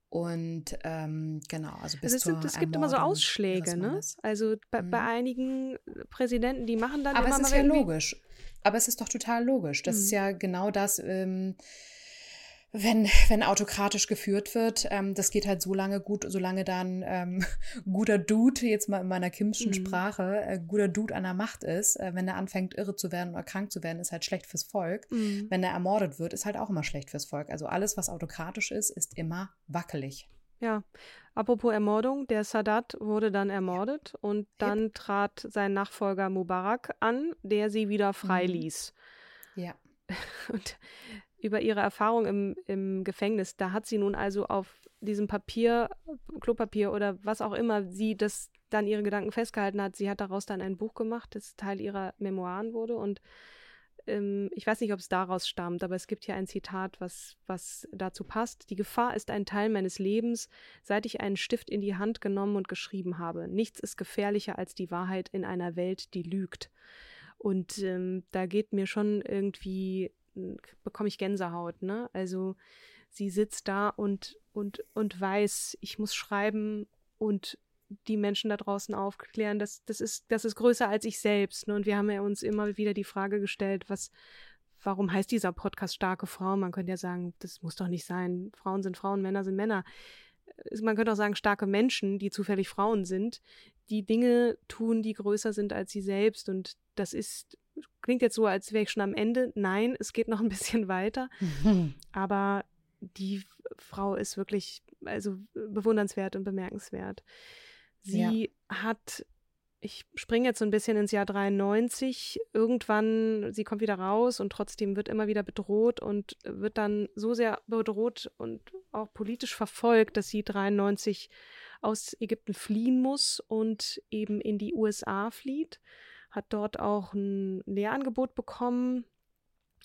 Und ähm, genau, also bis also es, zur Es gibt immer so Ausschläge, ne? Also bei, mhm. bei, einigen Präsidenten, die machen dann Aber immer es ist ja logisch. Aber es ist doch total logisch. Das mhm. ist ja genau das, ähm, wenn, wenn autokratisch geführt wird, ähm, das geht halt so lange gut, solange dann ähm, guter Dude, jetzt mal in meiner Kimschen mhm. Sprache, äh, guter Dude an der Macht ist. Äh, wenn er anfängt, irre zu werden oder krank zu werden, ist halt schlecht fürs Volk. Mhm. Wenn er ermordet wird, ist halt auch immer schlecht fürs Volk. Also alles, was autokratisch ist, ist immer wackelig. Ja, apropos Ermordung, der Sadat wurde dann ermordet und dann yep. trat sein Nachfolger Mubarak an, der sie wieder freiließ. Mhm. Ja. Und über ihre Erfahrung im, im Gefängnis. Da hat sie nun also auf diesem Papier, Klopapier oder was auch immer, sie das dann ihre Gedanken festgehalten hat. Sie hat daraus dann ein Buch gemacht, das Teil ihrer Memoiren wurde. Und ähm, ich weiß nicht, ob es daraus stammt, aber es gibt hier ein Zitat, was, was dazu passt. Die Gefahr ist ein Teil meines Lebens, seit ich einen Stift in die Hand genommen und geschrieben habe. Nichts ist gefährlicher als die Wahrheit in einer Welt, die lügt. Und ähm, da geht mir schon irgendwie bekomme ich Gänsehaut, ne? Also sie sitzt da und, und, und weiß, ich muss schreiben und die Menschen da draußen aufklären, das, das, ist, das ist größer als ich selbst. Ne? Und wir haben ja uns immer wieder die Frage gestellt, was, warum heißt dieser Podcast starke Frau? Man könnte ja sagen, das muss doch nicht sein. Frauen sind Frauen, Männer sind Männer. Man könnte auch sagen, starke Menschen, die zufällig Frauen sind, die Dinge tun, die größer sind als sie selbst. Und das ist klingt jetzt so, als wäre ich schon am Ende. Nein, es geht noch ein bisschen weiter. Aber die Frau ist wirklich also bewundernswert und bemerkenswert. Sie ja. hat, ich springe jetzt so ein bisschen ins Jahr 93, irgendwann, sie kommt wieder raus und trotzdem wird immer wieder bedroht und wird dann so sehr bedroht und auch politisch verfolgt, dass sie 93 aus Ägypten fliehen muss und eben in die USA flieht hat dort auch ein Lehrangebot bekommen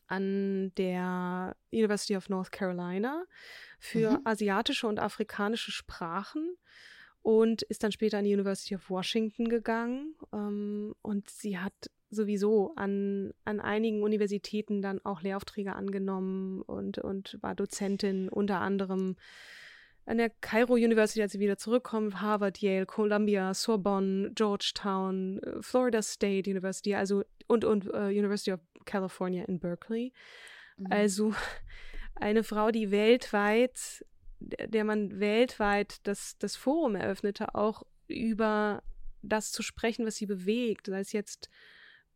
an der University of North Carolina für mhm. asiatische und afrikanische Sprachen und ist dann später an die University of Washington gegangen. Ähm, und sie hat sowieso an, an einigen Universitäten dann auch Lehraufträge angenommen und, und war Dozentin unter anderem an der Cairo University, als sie wieder zurückkommt, Harvard, Yale, Columbia, Sorbonne, Georgetown, äh, Florida State University, also und und uh, University of California in Berkeley. Mhm. Also eine Frau, die weltweit, der man weltweit das, das Forum eröffnete, auch über das zu sprechen, was sie bewegt, sei es jetzt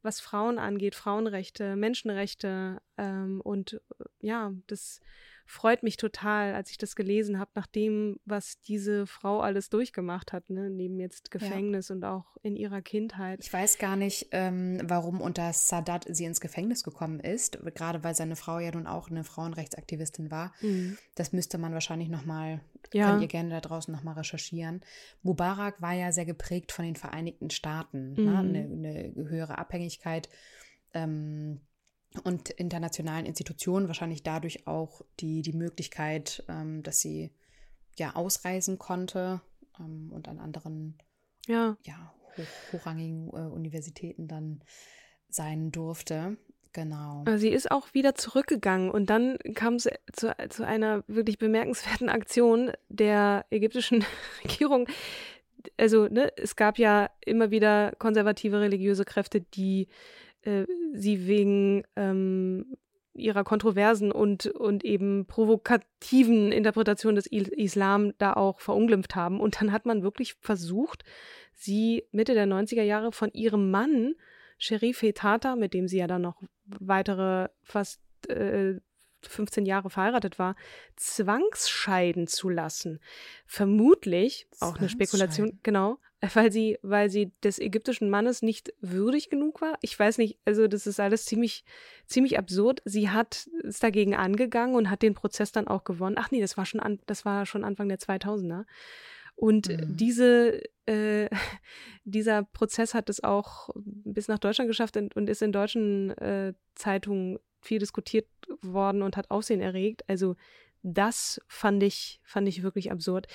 was Frauen angeht, Frauenrechte, Menschenrechte ähm, und äh, ja, das freut mich total, als ich das gelesen habe, nach dem, was diese Frau alles durchgemacht hat, ne? neben jetzt Gefängnis ja. und auch in ihrer Kindheit. Ich weiß gar nicht, ähm, warum unter Sadat sie ins Gefängnis gekommen ist, gerade weil seine Frau ja nun auch eine Frauenrechtsaktivistin war. Mhm. Das müsste man wahrscheinlich nochmal, ja. könnt ihr gerne da draußen nochmal recherchieren. Mubarak war ja sehr geprägt von den Vereinigten Staaten, ne? mhm. ne? eine, eine, höhere Abhängigkeit. Ähm, und internationalen Institutionen wahrscheinlich dadurch auch die, die Möglichkeit, ähm, dass sie ja ausreisen konnte ähm, und an anderen ja. Ja, hoch, hochrangigen äh, Universitäten dann sein durfte. Genau. Sie ist auch wieder zurückgegangen und dann kam es zu, zu einer wirklich bemerkenswerten Aktion der ägyptischen Regierung. Also, ne, es gab ja immer wieder konservative religiöse Kräfte, die äh, sie wegen ähm, ihrer kontroversen und, und eben provokativen Interpretation des Islam da auch verunglimpft haben. Und dann hat man wirklich versucht, sie Mitte der 90er Jahre von ihrem Mann, Sherif Hetata, mit dem sie ja dann noch weitere fast äh, 15 Jahre verheiratet war, zwangsscheiden zu lassen. Vermutlich, auch eine Spekulation, genau, weil sie, weil sie des ägyptischen Mannes nicht würdig genug war. Ich weiß nicht, also das ist alles ziemlich, ziemlich absurd. Sie hat es dagegen angegangen und hat den Prozess dann auch gewonnen. Ach nee, das war schon an, das war schon Anfang der 2000er. Und mhm. diese, äh, dieser Prozess hat es auch bis nach Deutschland geschafft und ist in deutschen äh, Zeitungen viel diskutiert worden und hat Aufsehen erregt. Also das fand ich, fand ich wirklich absurd.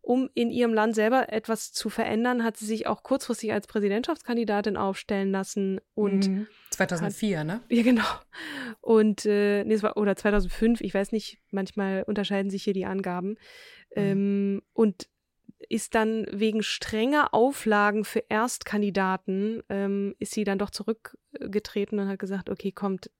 Um in ihrem Land selber etwas zu verändern, hat sie sich auch kurzfristig als Präsidentschaftskandidatin aufstellen lassen und mhm. 2004, hat, ne? Ja, genau. Und äh, nee, es war oder 2005, ich weiß nicht, manchmal unterscheiden sich hier die Angaben. Mhm. Ähm, und ist dann wegen strenger Auflagen für Erstkandidaten, ähm, ist sie dann doch zurückgetreten und hat gesagt, okay, kommt,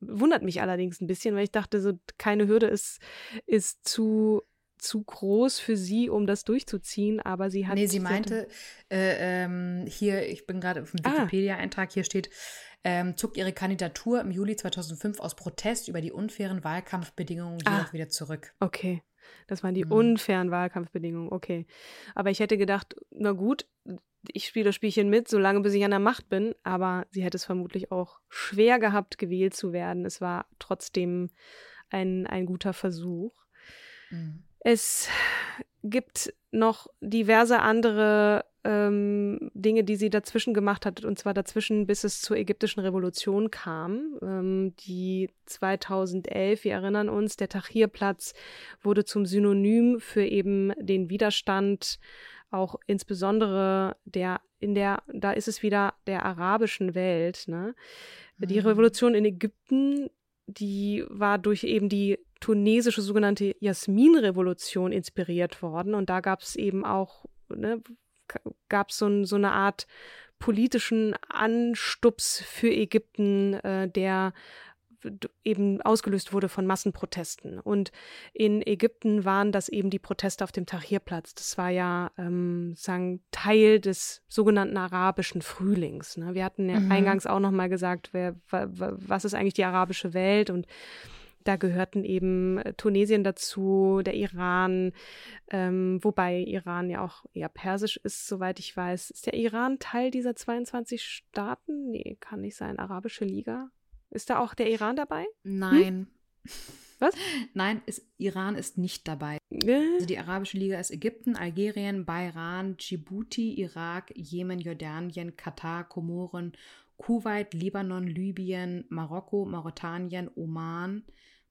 wundert mich allerdings ein bisschen, weil ich dachte, so keine Hürde ist, ist zu zu groß für sie, um das durchzuziehen, aber sie hat. Nee, sie meinte, äh, ähm, hier, ich bin gerade auf dem ah. Wikipedia-Eintrag, hier steht, ähm, zog ihre Kandidatur im Juli 2005 aus Protest über die unfairen Wahlkampfbedingungen jedoch ah. wieder zurück. Okay. Das waren die mhm. unfairen Wahlkampfbedingungen, okay. Aber ich hätte gedacht, na gut, ich spiele das Spielchen mit, solange bis ich an der Macht bin, aber sie hätte es vermutlich auch schwer gehabt, gewählt zu werden. Es war trotzdem ein, ein guter Versuch. Mhm. Es gibt noch diverse andere ähm, Dinge, die sie dazwischen gemacht hat, und zwar dazwischen, bis es zur ägyptischen Revolution kam, ähm, die 2011, wir erinnern uns, der Tahrirplatz wurde zum Synonym für eben den Widerstand, auch insbesondere der in der, da ist es wieder der arabischen Welt. Ne? Die mhm. Revolution in Ägypten, die war durch eben die tunesische sogenannte Jasmin-Revolution inspiriert worden. Und da gab es eben auch ne, gab es so, so eine Art politischen Anstups für Ägypten, äh, der eben ausgelöst wurde von Massenprotesten. Und in Ägypten waren das eben die Proteste auf dem Tahrirplatz. Das war ja ähm, sagen Teil des sogenannten arabischen Frühlings. Ne? Wir hatten ja mhm. eingangs auch noch mal gesagt, wer, was ist eigentlich die arabische Welt und da gehörten eben äh, Tunesien dazu, der Iran, ähm, wobei Iran ja auch eher persisch ist, soweit ich weiß. Ist der Iran Teil dieser 22 Staaten? Nee, kann nicht sein. Arabische Liga? Ist da auch der Iran dabei? Nein. Hm? Was? Nein, ist, Iran ist nicht dabei. Äh? Also die Arabische Liga ist Ägypten, Algerien, Bahrain, Djibouti, Irak, Jemen, Jordanien, Katar, Komoren, Kuwait, Libanon, Libyen, Marokko, Mauretanien, Oman,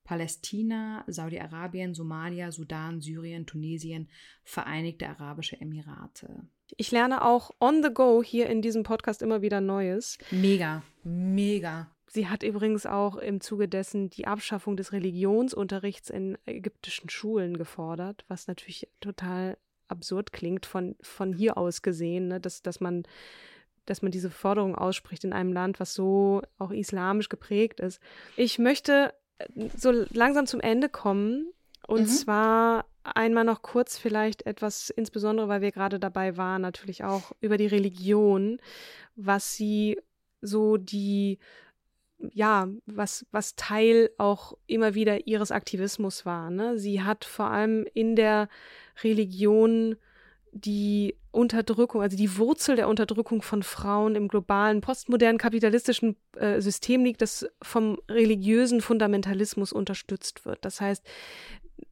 Palästina, Saudi-Arabien, Somalia, Sudan, Syrien, Tunesien, Vereinigte Arabische Emirate. Ich lerne auch on the go hier in diesem Podcast immer wieder Neues. Mega, mega. Sie hat übrigens auch im Zuge dessen die Abschaffung des Religionsunterrichts in ägyptischen Schulen gefordert, was natürlich total absurd klingt von, von hier aus gesehen, ne? dass, dass man dass man diese Forderung ausspricht in einem Land, was so auch islamisch geprägt ist. Ich möchte so langsam zum Ende kommen. Und mhm. zwar einmal noch kurz vielleicht etwas, insbesondere weil wir gerade dabei waren, natürlich auch über die Religion, was sie so die, ja, was, was Teil auch immer wieder ihres Aktivismus war. Ne? Sie hat vor allem in der Religion die Unterdrückung, also die Wurzel der Unterdrückung von Frauen im globalen, postmodernen kapitalistischen äh, System liegt, das vom religiösen Fundamentalismus unterstützt wird. Das heißt,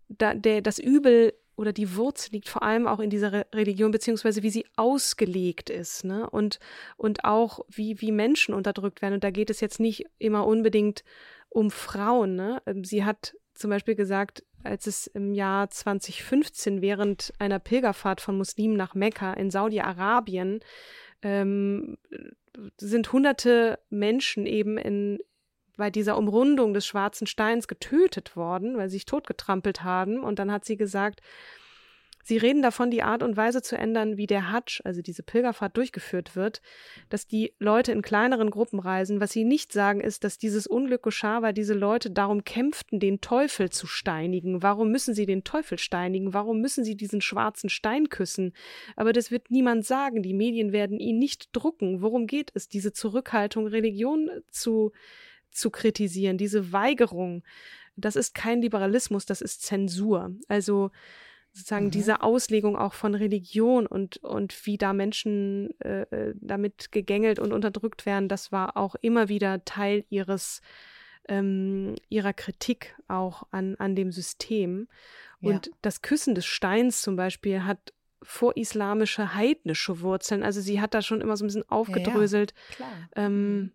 da, der, das Übel oder die Wurzel liegt vor allem auch in dieser Re Religion, beziehungsweise wie sie ausgelegt ist, ne? Und, und auch wie, wie Menschen unterdrückt werden. Und da geht es jetzt nicht immer unbedingt um Frauen, ne? Ähm, sie hat zum Beispiel gesagt, als es im Jahr 2015 während einer Pilgerfahrt von Muslimen nach Mekka in Saudi-Arabien ähm, sind hunderte Menschen eben in, bei dieser Umrundung des schwarzen Steins getötet worden, weil sie sich totgetrampelt haben. Und dann hat sie gesagt, Sie reden davon, die Art und Weise zu ändern, wie der Hadsch, also diese Pilgerfahrt, durchgeführt wird, dass die Leute in kleineren Gruppen reisen. Was sie nicht sagen, ist, dass dieses Unglück geschah, weil diese Leute darum kämpften, den Teufel zu steinigen. Warum müssen sie den Teufel steinigen? Warum müssen sie diesen schwarzen Stein küssen? Aber das wird niemand sagen. Die Medien werden ihn nicht drucken. Worum geht es? Diese Zurückhaltung, Religion zu, zu kritisieren, diese Weigerung. Das ist kein Liberalismus, das ist Zensur. Also, sozusagen mhm. diese Auslegung auch von Religion und, und wie da Menschen äh, äh, damit gegängelt und unterdrückt werden, das war auch immer wieder Teil ihres ähm, ihrer Kritik auch an, an dem System. Und ja. das Küssen des Steins zum Beispiel hat vorislamische heidnische Wurzeln. Also sie hat da schon immer so ein bisschen aufgedröselt. Ja, ja. Ähm,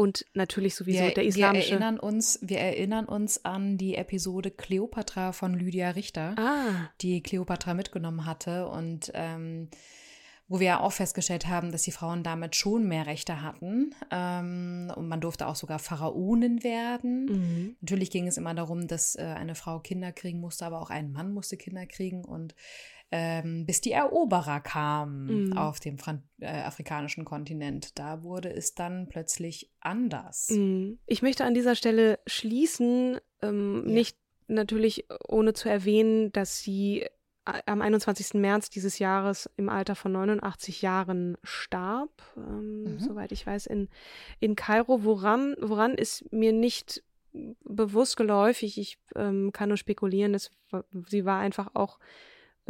und natürlich sowieso wir, der islamische. Wir erinnern, uns, wir erinnern uns an die Episode Cleopatra von Lydia Richter, ah. die Cleopatra mitgenommen hatte und ähm, wo wir ja auch festgestellt haben, dass die Frauen damit schon mehr Rechte hatten. Ähm, und man durfte auch sogar Pharaonen werden. Mhm. Natürlich ging es immer darum, dass äh, eine Frau Kinder kriegen musste, aber auch ein Mann musste Kinder kriegen. Und ähm, bis die Eroberer kamen mhm. auf dem Fran äh, afrikanischen Kontinent. Da wurde es dann plötzlich anders. Mhm. Ich möchte an dieser Stelle schließen, ähm, ja. nicht natürlich ohne zu erwähnen, dass sie äh, am 21. März dieses Jahres im Alter von 89 Jahren starb, ähm, mhm. soweit ich weiß, in, in Kairo. Woran, woran ist mir nicht bewusst geläufig. Ich ähm, kann nur spekulieren, dass sie war einfach auch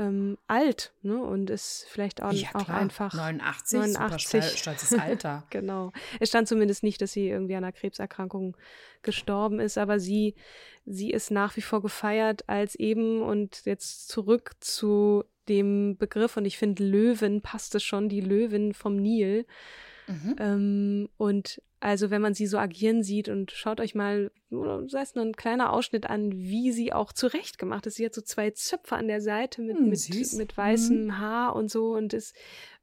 ähm, alt ne? und ist vielleicht auch, ja, auch einfach 89, 89. Super stolzes Alter. genau. Es stand zumindest nicht, dass sie irgendwie an einer Krebserkrankung gestorben ist, aber sie, sie ist nach wie vor gefeiert als eben und jetzt zurück zu dem Begriff und ich finde Löwen passt es schon, die Löwin vom Nil. Mhm. Ähm, und also wenn man sie so agieren sieht und schaut euch mal, sei es nur ein kleiner Ausschnitt an, wie sie auch zurecht gemacht ist. Sie hat so zwei Zöpfe an der Seite mit, hm, mit, mit weißem mhm. Haar und so und ist,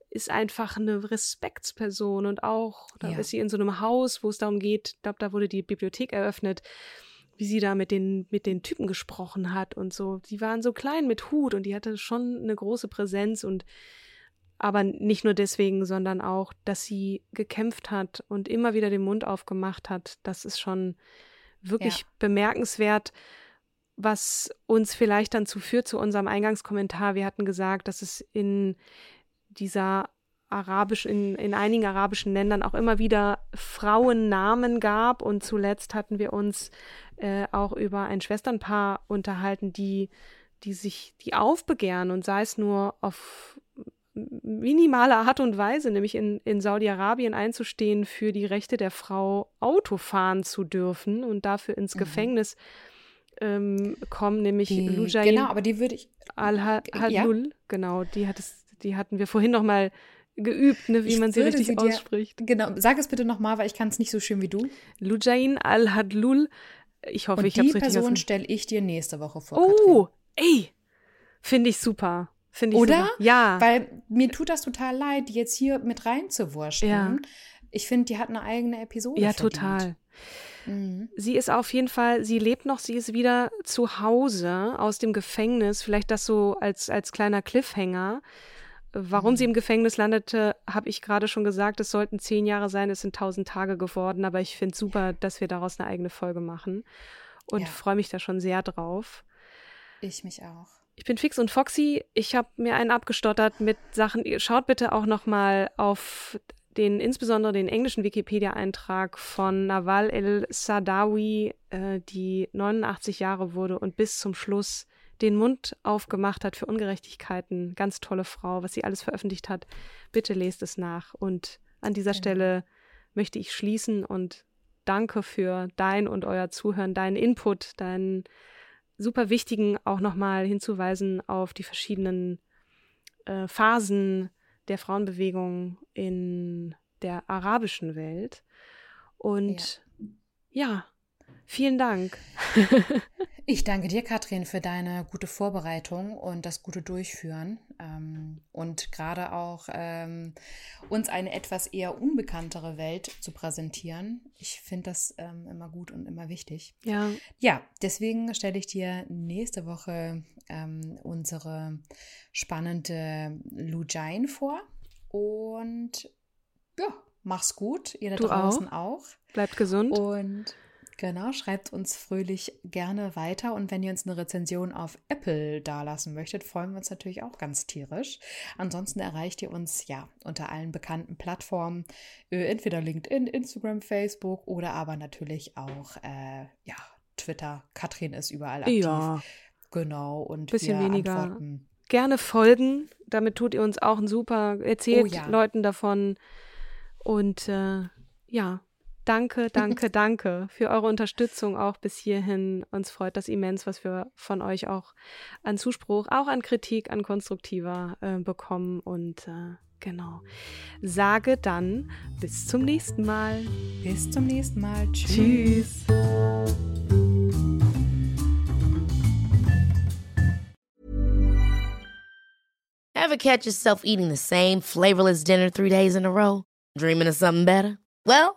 ist einfach eine Respektsperson und auch, da ja. ist sie in so einem Haus, wo es darum geht, ich glaube, da wurde die Bibliothek eröffnet, wie sie da mit den, mit den Typen gesprochen hat und so. Die waren so klein mit Hut und die hatte schon eine große Präsenz und aber nicht nur deswegen, sondern auch, dass sie gekämpft hat und immer wieder den Mund aufgemacht hat. Das ist schon wirklich ja. bemerkenswert, was uns vielleicht dann zuführt zu unserem Eingangskommentar. Wir hatten gesagt, dass es in dieser arabisch, in, in einigen arabischen Ländern auch immer wieder Frauennamen gab und zuletzt hatten wir uns äh, auch über ein Schwesternpaar unterhalten, die die sich, die aufbegehren und sei es nur auf minimale Art und Weise, nämlich in, in Saudi-Arabien einzustehen, für die Rechte der Frau Auto fahren zu dürfen und dafür ins mhm. Gefängnis ähm, kommen, nämlich Lujain Genau, aber die würde ich. Al-Hadlul, ja? genau, die, hat es, die hatten wir vorhin noch mal geübt, ne, wie ich man sie richtig sie dir, ausspricht. Genau, sag es bitte nochmal, weil ich kann es nicht so schön wie du. Lujain Al-Hadlul. Ich hoffe, und ich habe es richtig Die Person stelle ich dir nächste Woche vor. Oh, Katrin. ey, finde ich super. Finde ich Oder? Super. Ja. Weil mir tut das total leid, die jetzt hier mit reinzuwurschen. Ja. Ich finde, die hat eine eigene Episode. Ja, verdient. total. Mhm. Sie ist auf jeden Fall, sie lebt noch, sie ist wieder zu Hause aus dem Gefängnis. Vielleicht das so als, als kleiner Cliffhanger. Warum mhm. sie im Gefängnis landete, habe ich gerade schon gesagt. Es sollten zehn Jahre sein, es sind tausend Tage geworden. Aber ich finde super, dass wir daraus eine eigene Folge machen. Und ja. freue mich da schon sehr drauf. Ich mich auch. Ich bin fix und foxy. Ich habe mir einen abgestottert mit Sachen. Schaut bitte auch noch mal auf den insbesondere den englischen Wikipedia-Eintrag von Nawal el-Sadawi, äh, die 89 Jahre wurde und bis zum Schluss den Mund aufgemacht hat für Ungerechtigkeiten. Ganz tolle Frau, was sie alles veröffentlicht hat. Bitte lest es nach. Und an dieser genau. Stelle möchte ich schließen und danke für dein und euer Zuhören, deinen Input, deinen super wichtigen auch nochmal hinzuweisen auf die verschiedenen äh, Phasen der Frauenbewegung in der arabischen Welt. Und ja, ja vielen Dank. Ich danke dir, Katrin, für deine gute Vorbereitung und das gute Durchführen ähm, und gerade auch ähm, uns eine etwas eher unbekanntere Welt zu präsentieren. Ich finde das ähm, immer gut und immer wichtig. Ja. Ja, deswegen stelle ich dir nächste Woche ähm, unsere spannende Lujain vor und ja, mach's gut, ihr da Du draußen auch. Bleibt gesund. Und genau, schreibt uns fröhlich gerne weiter. Und wenn ihr uns eine Rezension auf Apple dalassen möchtet, freuen wir uns natürlich auch ganz tierisch. Ansonsten erreicht ihr uns ja unter allen bekannten Plattformen, äh, entweder LinkedIn, Instagram, Facebook oder aber natürlich auch äh, ja, Twitter. Katrin ist überall aktiv. Ja. Genau. Und Bisschen wir weniger. antworten. Gerne folgen. Damit tut ihr uns auch ein super. Erzählt Oh ja. Leuten davon. Und äh, ja, danke, danke, danke für eure Unterstützung auch bis hierhin. Uns freut das immens, was wir von euch auch an Zuspruch, auch an Kritik, an konstruktiver äh, bekommen. Und äh, genau. Sage dann bis zum nächsten Mal. Bis zum nächsten Mal. Tschüss. Tschüss. Ever catch yourself eating the same flavorless dinner three days in a row? Dreaming of something better? Well,